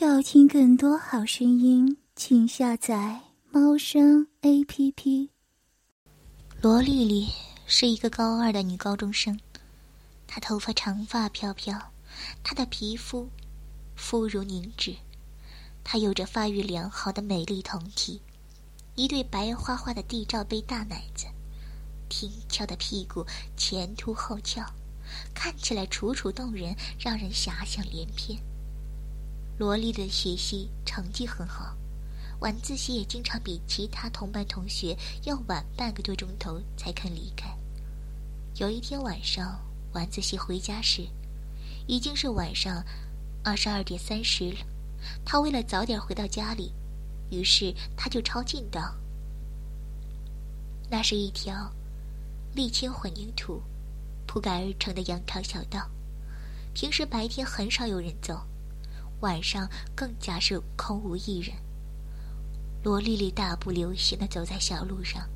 要听更多好声音，请下载猫声 A P P。罗丽丽是一个高二的女高中生，她头发长发飘飘，她的皮肤肤如凝脂，她有着发育良好的美丽酮体，一对白花花的地罩杯大奶子，挺翘的屁股前凸后翘，看起来楚楚动人，让人遐想连篇。罗丽的学习成绩很好，晚自习也经常比其他同班同学要晚半个多钟头才肯离开。有一天晚上，晚自习回家时，已经是晚上二十二点三十了。他为了早点回到家里，于是他就抄近道。那是一条沥青混凝土铺盖而成的羊肠小道，平时白天很少有人走。晚上更加是空无一人。罗丽丽大步流星的走在小路上，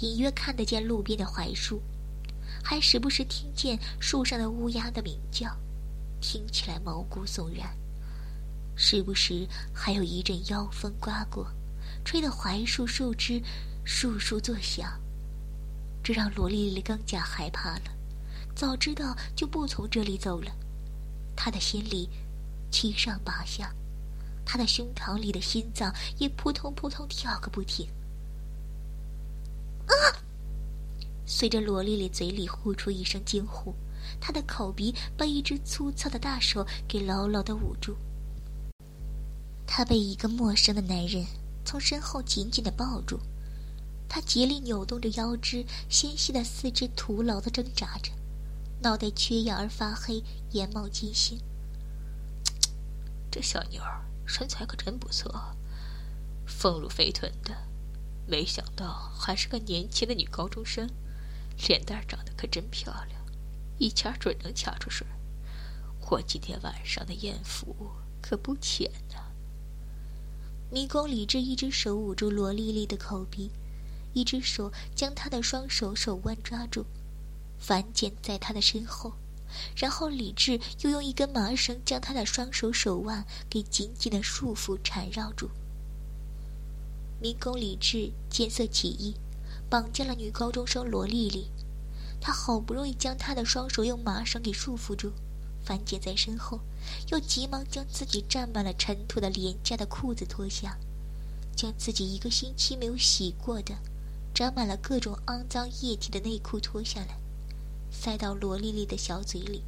隐约看得见路边的槐树，还时不时听见树上的乌鸦的鸣叫，听起来毛骨悚然。时不时还有一阵妖风刮过，吹得槐树树枝簌簌作响，这让罗丽丽更加害怕了。早知道就不从这里走了，她的心里。七上八下，他的胸膛里的心脏也扑通扑通跳个不停。啊！随着罗丽丽嘴里呼出一声惊呼，她的口鼻被一只粗糙的大手给牢牢的捂住。她被一个陌生的男人从身后紧紧的抱住，他竭力扭动着腰肢，纤细的四肢徒劳的挣扎着，脑袋缺氧而发黑，眼冒金星。这小妞儿身材可真不错，丰乳肥臀的，没想到还是个年轻的女高中生，脸蛋长得可真漂亮，一掐准能掐出水。我今天晚上的艳福可不浅呐。迷宫李治一只手捂住罗丽丽的口鼻，一只手将她的双手手腕抓住，反剪在她的身后。然后，李治又用一根麻绳将他的双手手腕给紧紧的束缚缠绕住。民工李智见色起意，绑架了女高中生罗丽丽。他好不容易将她的双手用麻绳给束缚住，反剪在身后，又急忙将自己沾满了尘土的廉价的裤子脱下，将自己一个星期没有洗过的、沾满了各种肮脏液体的内裤脱下来。塞到罗丽丽的小嘴里，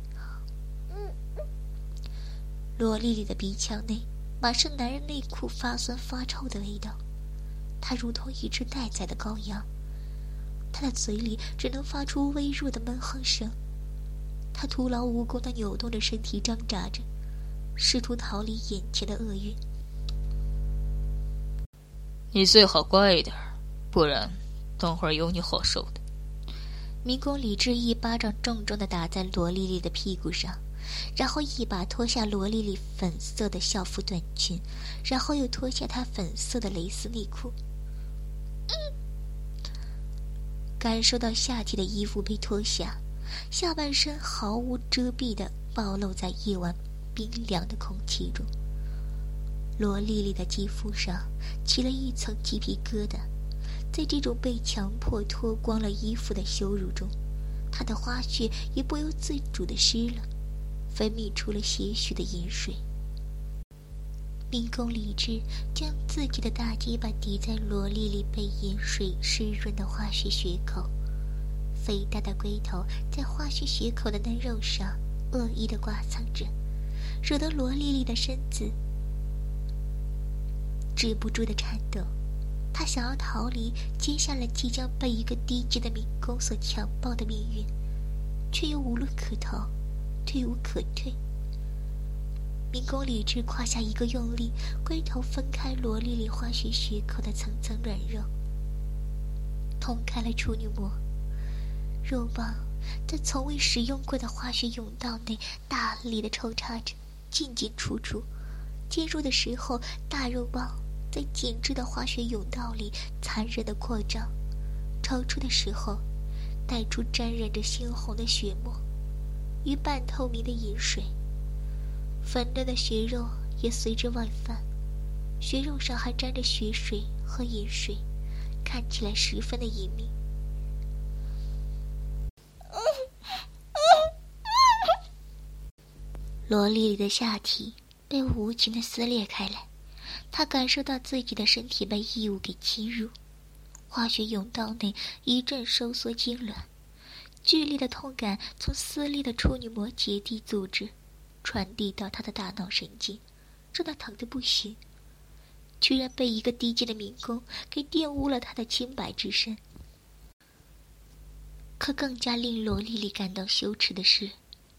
罗丽丽的鼻腔内满是男人内裤发酸发臭的味道，她如同一只待宰的羔羊，她的嘴里只能发出微弱的闷哼声，她徒劳无功的扭动着身体挣扎着，试图逃离眼前的厄运。你最好乖一点，不然等会儿有你好受的。迷宫李治一巴掌重重的打在罗丽丽的屁股上，然后一把脱下罗丽丽粉色的校服短裙，然后又脱下她粉色的蕾丝内裤。感受到下体的衣服被脱下，下半身毫无遮蔽的暴露在夜晚冰凉的空气中。罗丽丽的肌肤上起了一层鸡皮疙瘩。在这种被强迫脱光了衣服的羞辱中，他的花穴也不由自主的湿了，分泌出了些许的饮水。民工李治将自己的大鸡巴抵在罗丽丽被饮水湿润的花穴穴口，肥大的龟头在花穴穴口的嫩肉上恶意的刮蹭着，惹得罗丽丽的身子止不住的颤抖。他想要逃离接下来即将被一个低级的民工所强暴的命运，却又无路可逃，退无可退。民工李治胯下一个用力，龟头分开罗丽丽花穴穴口的层层软肉，捅开了处女膜，肉棒在从未使用过的花穴甬道内大力的抽插着，进进出出，进入的时候大肉棒。在紧致的滑雪甬道里残忍的扩张，抽出的时候，带出沾染着猩红的血沫与半透明的饮水，粉嫩的血肉也随之外翻，血肉上还沾着血水和饮水，看起来十分的隐秘。罗莉莉的下体被无情的撕裂开来，她感受到自己的身体被异物给侵入，化学甬道内一阵收缩痉挛，剧烈的痛感从撕裂的处女膜结缔组织传递到她的大脑神经，让他疼得不行，居然被一个低贱的民工给玷污了她的清白之身。可更加令罗丽丽感到羞耻的是。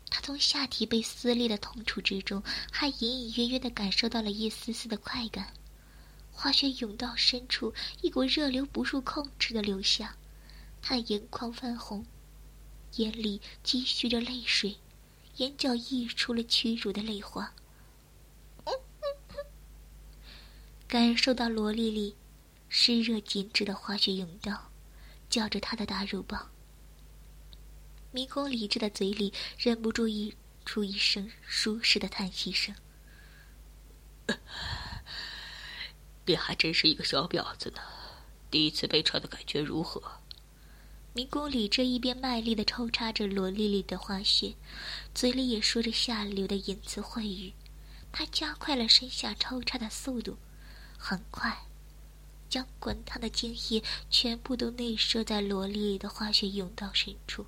他从下体被撕裂的痛楚之中，还隐隐约约的感受到了一丝丝的快感。化学甬道深处，一股热流不受控制的流下，他的眼眶泛红，眼里积蓄着泪水，眼角溢出了屈辱的泪花。感受到罗莉莉湿热紧致的化学甬道，叫着他的大肉棒。迷宫理智的嘴里忍不住溢出一声舒适的叹息声。你还真是一个小婊子呢，第一次被踹的感觉如何？迷宫理智一边卖力的抽插着罗丽丽的花穴，嘴里也说着下流的淫词秽语。他加快了身下抽插的速度，很快，将滚烫的精液全部都内射在罗丽丽的花穴甬道深处。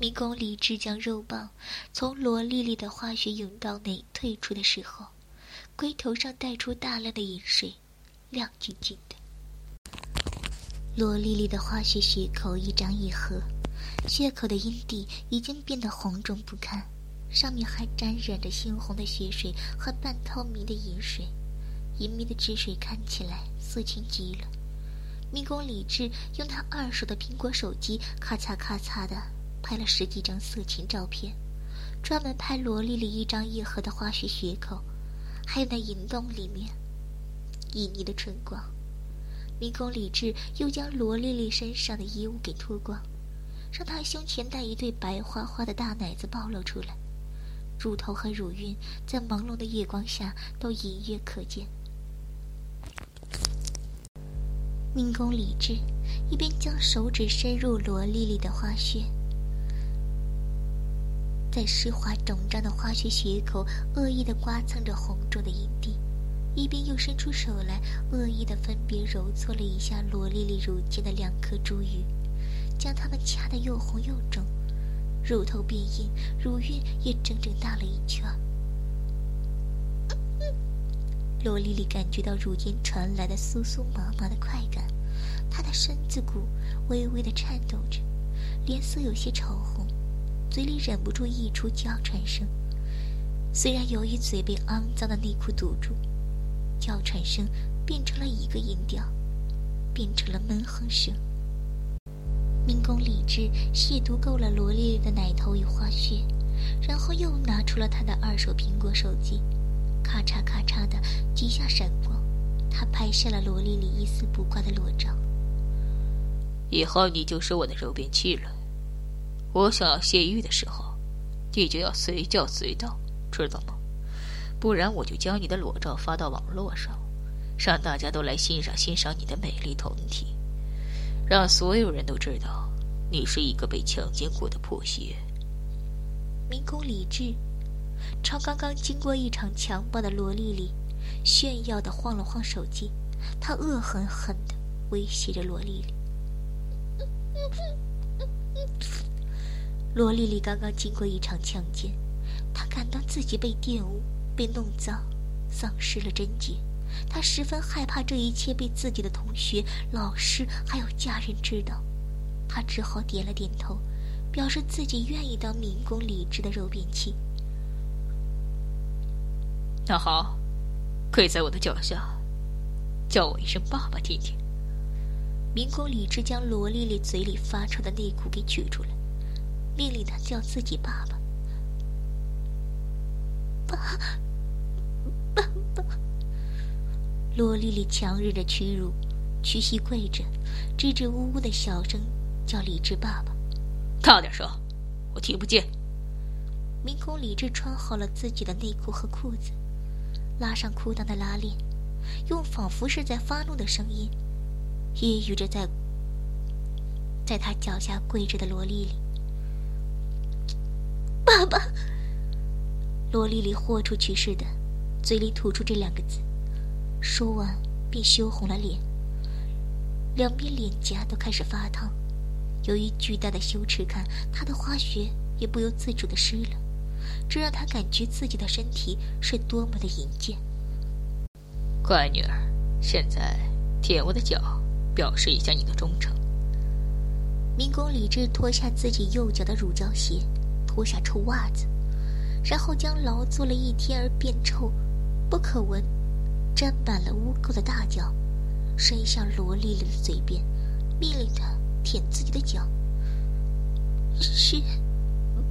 迷宫理智将肉棒从罗莉莉的化学甬道内退出的时候，龟头上带出大量的饮水，亮晶晶的。罗莉莉的化学血口一张一合，血口的阴蒂已经变得红肿不堪，上面还沾染着猩红的血水和半透明的饮水，隐秘的汁水看起来色情极了。迷宫李智用他二手的苹果手机，咔嚓咔嚓的。拍了十几张色情照片，专门拍罗莉莉一张一合的花絮血口，还有那银洞里面旖旎的春光。迷宫理智又将罗莉莉身上的衣物给脱光，让她胸前那一对白花花的大奶子暴露出来，乳头和乳晕在朦胧的月光下都隐约可见。迷宫理智一边将手指伸入罗莉莉的花穴。在湿滑肿胀的化学血口，恶意的刮蹭着红肿的阴蒂，一边又伸出手来，恶意的分别揉搓了一下罗莉莉乳尖的两颗珠玉，将它们掐得又红又肿，乳头变硬，乳晕也整整大了一圈。罗莉莉感觉到乳尖传来的酥酥麻麻的快感，她的身子骨微微的颤抖着，脸色有些潮红。嘴里忍不住溢出娇喘声，虽然由于嘴被肮脏的内裤堵住，娇喘声变成了一个音调，变成了闷哼声。民工李智亵渎够了罗莉莉的奶头与花穴，然后又拿出了他的二手苹果手机，咔嚓咔嚓的几下闪光，他拍摄了罗莉莉一丝不挂的裸照。以后你就是我的肉便器了。我想要泄欲的时候，你就要随叫随到，知道吗？不然我就将你的裸照发到网络上，让大家都来欣赏欣赏你的美丽胴体，让所有人都知道你是一个被强奸过的破鞋。民工李智朝刚刚经过一场强暴的罗莉莉炫耀的晃了晃手机，他恶狠狠的威胁着罗莉莉。罗丽丽刚刚经过一场强奸，她感到自己被玷污、被弄脏，丧失了贞洁。她十分害怕这一切被自己的同学、老师还有家人知道。她只好点了点头，表示自己愿意当民工理智的肉便器。那好，跪在我的脚下，叫我一声爸爸听听。民工理智将罗丽丽嘴里发臭的内裤给取出来。命令他叫自己爸爸，爸，爸爸。罗丽丽强忍着屈辱，屈膝跪着，支支吾吾的小声叫李智爸爸。大点声，我听不见。民工李治穿好了自己的内裤和裤子，拉上裤裆的拉链，用仿佛是在发怒的声音，揶揄着在在他脚下跪着的罗丽丽。爸爸，罗丽丽豁出去似的，嘴里吐出这两个字，说完便羞红了脸，两边脸颊都开始发烫。由于巨大的羞耻感，她的花穴也不由自主的湿了。这让她感觉自己的身体是多么的淫贱。乖女儿，现在舔我的脚，表示一下你的忠诚。民工李治脱下自己右脚的乳胶鞋，脱下臭袜子，然后将劳作了一天而变臭、不可闻、沾满了污垢的大脚伸向罗丽丽的嘴边，命令她舔自己的脚。是，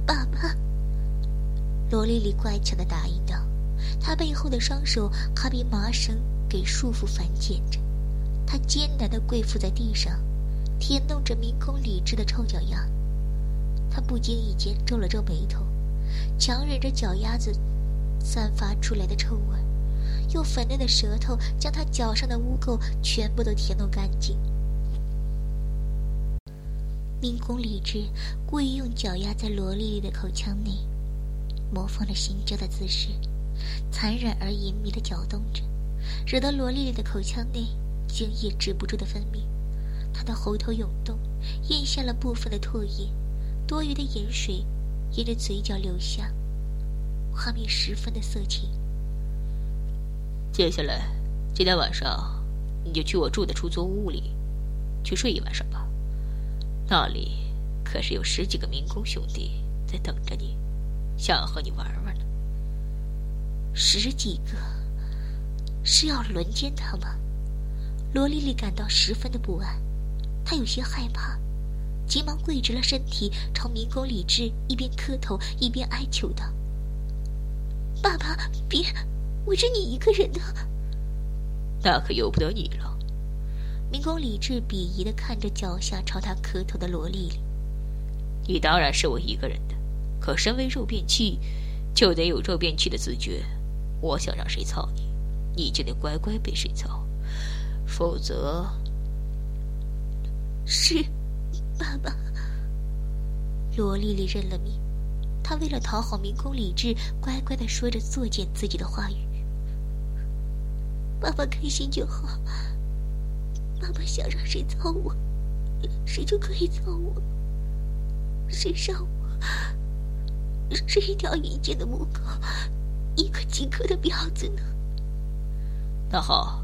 爸爸。罗丽丽乖巧的答应道：“她背后的双手还被麻绳给束缚反剪着，她艰难的跪伏在地上，舔弄着迷空理智的臭脚丫。他不经意间皱了皱眉头，强忍着脚丫子散发出来的臭味，用粉嫩的舌头将他脚上的污垢全部都舔弄干净。明空理智故意用脚丫在罗丽丽的口腔内。”模仿着性交的姿势，残忍而隐秘的搅动着，惹得罗丽丽的口腔内精液止不住的分泌，她的喉头涌动，咽下了部分的唾液，多余的盐水沿着嘴角流下，画面十分的色情。接下来，今天晚上你就去我住的出租屋里去睡一晚上吧，那里可是有十几个民工兄弟在等着你。想和你玩玩呢。十几个是要轮奸他吗？罗丽丽感到十分的不安，她有些害怕，急忙跪直了身体，朝迷宫李治一边磕头一边哀求道：“爸爸，别，我是你一个人的。”那可由不得你了。迷宫李治鄙夷的看着脚下朝他磕头的罗丽丽：“你当然是我一个人的。”可身为肉便器，就得有肉便器的自觉。我想让谁操你，你就得乖乖被谁操，否则……是，爸爸。罗丽丽认了命，她为了讨好民工理智，乖乖的说着作践自己的话语。爸爸开心就好，爸爸想让谁操我，谁就可以操我，谁上我。是一条淫贱的母狗，一个饥渴的婊子呢。那好，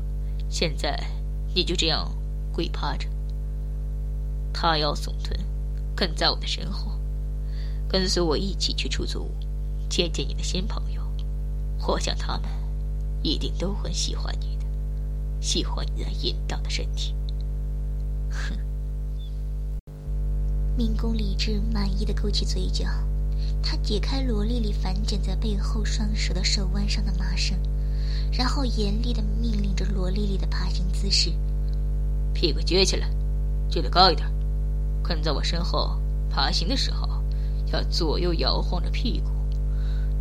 现在你就这样跪趴着，塌腰耸臀，跟在我的身后，跟随我一起去出租屋，见见你的新朋友。我想他们一定都很喜欢你的，喜欢你那淫荡的身体。哼！民工李治满意的勾起嘴角。他解开罗丽丽反枕在背后双手的手腕上的麻绳，然后严厉的命令着罗丽丽的爬行姿势：屁股撅起来，撅得高一点，跟在我身后爬行的时候，要左右摇晃着屁股，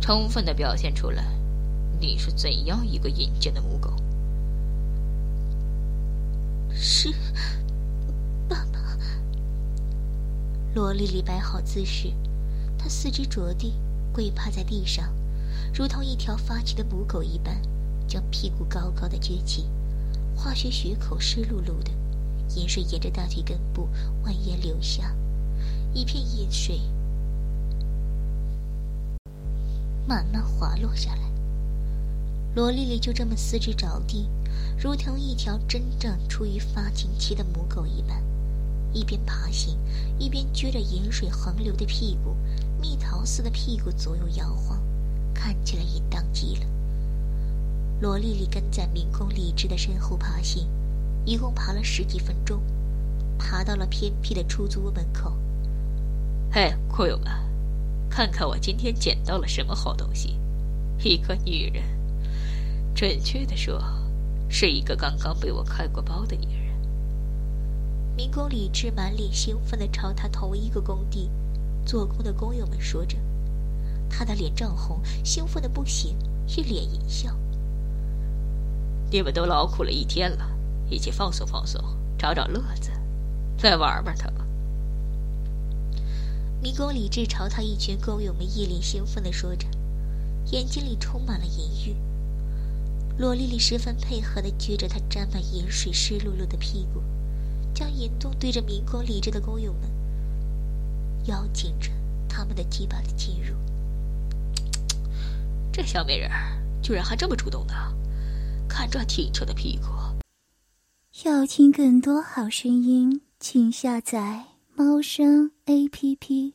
充分的表现出来你是怎样一个阴间的母狗。是，爸爸。罗丽丽摆好姿势。她四肢着地，跪趴在地上，如同一条发情的母狗一般，将屁股高高的撅起，化学血口湿漉漉的，盐水沿着大腿根部蜿蜒流下，一片盐水慢慢滑落下来。罗丽丽就这么四肢着地，如同一条真正处于发情期的母狗一般，一边爬行，一边撅着盐水横流的屁股。蜜桃似的屁股左右摇晃，看起来淫荡极了。罗丽丽跟在民工李志的身后爬行，一共爬了十几分钟，爬到了偏僻的出租屋门口。嘿，库友们，看看我今天捡到了什么好东西！一个女人，准确的说，是一个刚刚被我开过包的女人。民工李志满脸兴奋的朝他同一个工地。做工的工友们说着，他的脸涨红，兴奋的不行，一脸淫笑。你们都劳苦了一天了，一起放松放松，找找乐子，再玩玩他吧。迷宫李治朝他一群工友们一脸兴奋的说着，眼睛里充满了淫欲。罗丽丽十分配合的撅着她沾满盐水、湿漉漉的屁股，将银洞对着迷宫李治的工友们，邀请着他们的鸡巴的进入。这小美人居然还这么主动呢，看这挺翘的屁股。要听更多好声音，请下载猫声 A P P。